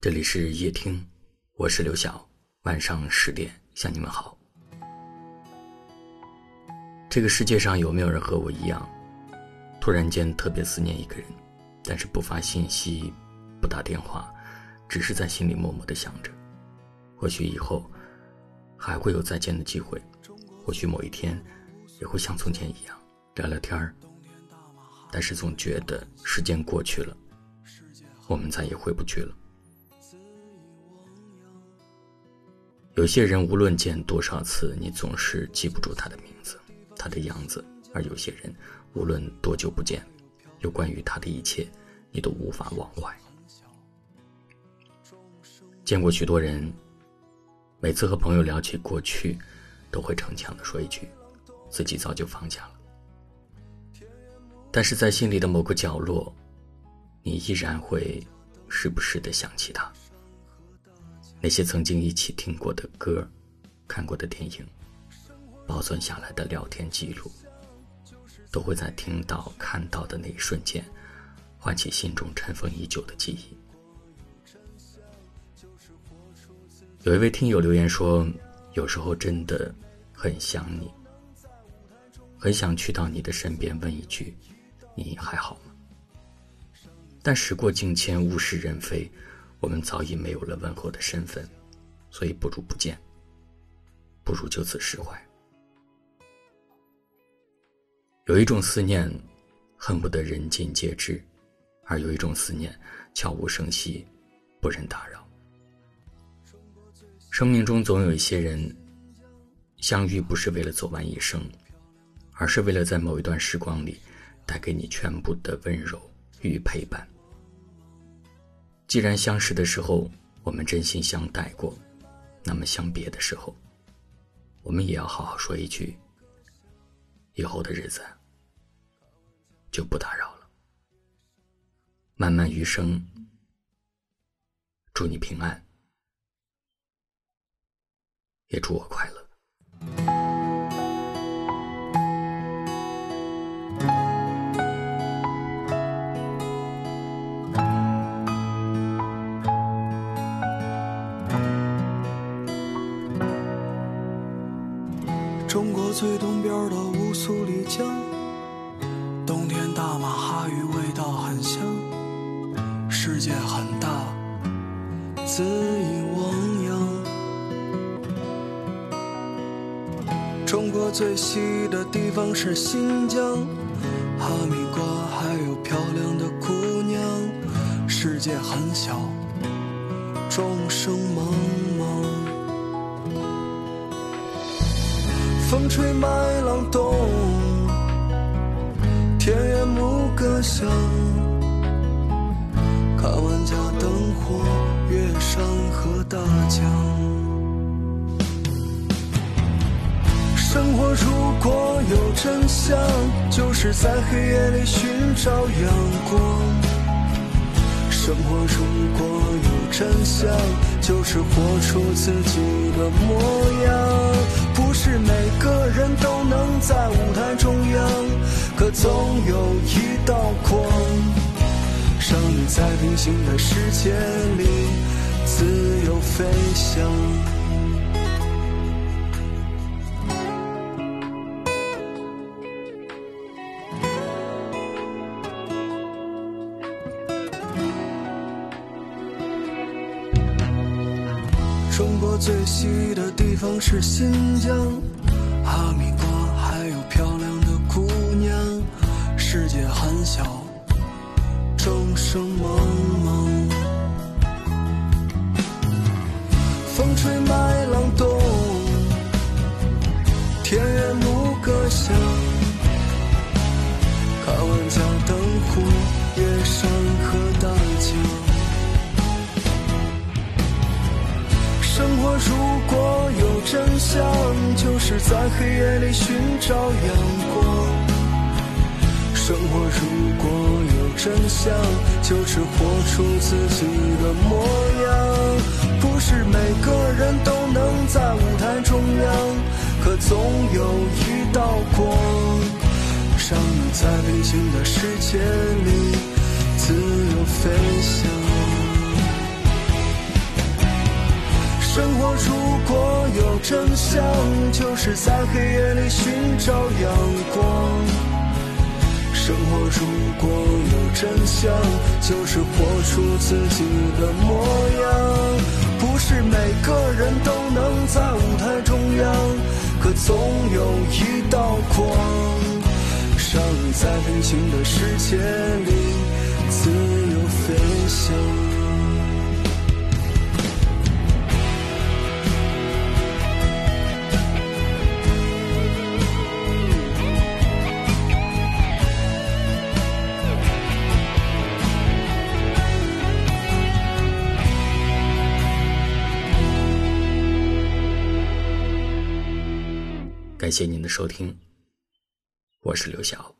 这里是夜听，我是刘晓。晚上十点向你们好。这个世界上有没有人和我一样，突然间特别思念一个人，但是不发信息，不打电话，只是在心里默默的想着。或许以后还会有再见的机会，或许某一天也会像从前一样聊聊天儿。但是总觉得时间过去了，我们再也回不去了。有些人无论见多少次，你总是记不住他的名字、他的样子；而有些人无论多久不见，有关于他的一切，你都无法忘怀。见过许多人，每次和朋友聊起过去，都会逞强的说一句：“自己早就放下了。”但是在心里的某个角落，你依然会时不时的想起他。那些曾经一起听过的歌，看过的电影，保存下来的聊天记录，都会在听到、看到的那一瞬间，唤起心中尘封已久的记忆。有一位听友留言说：“有时候真的很想你，很想去到你的身边问一句，你还好吗？”但时过境迁，物是人非。我们早已没有了问候的身份，所以不如不见，不如就此释怀。有一种思念，恨不得人尽皆知；而有一种思念，悄无声息，不忍打扰。生命中总有一些人，相遇不是为了走完一生，而是为了在某一段时光里，带给你全部的温柔与陪伴。既然相识的时候我们真心相待过，那么相别的时候，我们也要好好说一句：以后的日子就不打扰了。漫漫余生，祝你平安，也祝我快乐。最东边的乌苏里江，冬天大马哈鱼味道很香。世界很大，恣意汪洋。中国最西的地方是新疆，哈密瓜还有漂亮的姑娘。世界很小，众生茫茫。风吹麦浪动，田园牧歌响。看万家灯火，月山河大江。生活如果有真相，就是在黑夜里寻找阳光。生活如果有真相，就是活出自己的模样。在舞台中央，可总有一道光，让你在平行的世界里自由飞翔。中国最西的地方是新疆，哈密在浪动，田园牧歌响。看万家灯火，夜山河大江。生活如果有真相，就是在黑夜里寻找阳光。生活如果有真相，就是活出自己的模样。不是每个人都能在舞台中央，可总有一道光，让你在平行的世界里自由飞翔。生活如果有真相，就是在黑夜里寻找阳光。生活如果有真相，就是活出自己的模样。不是每个人都能在舞台中央，可总有一道光，让你在平行的世界里自由飞翔。感谢您的收听，我是刘晓。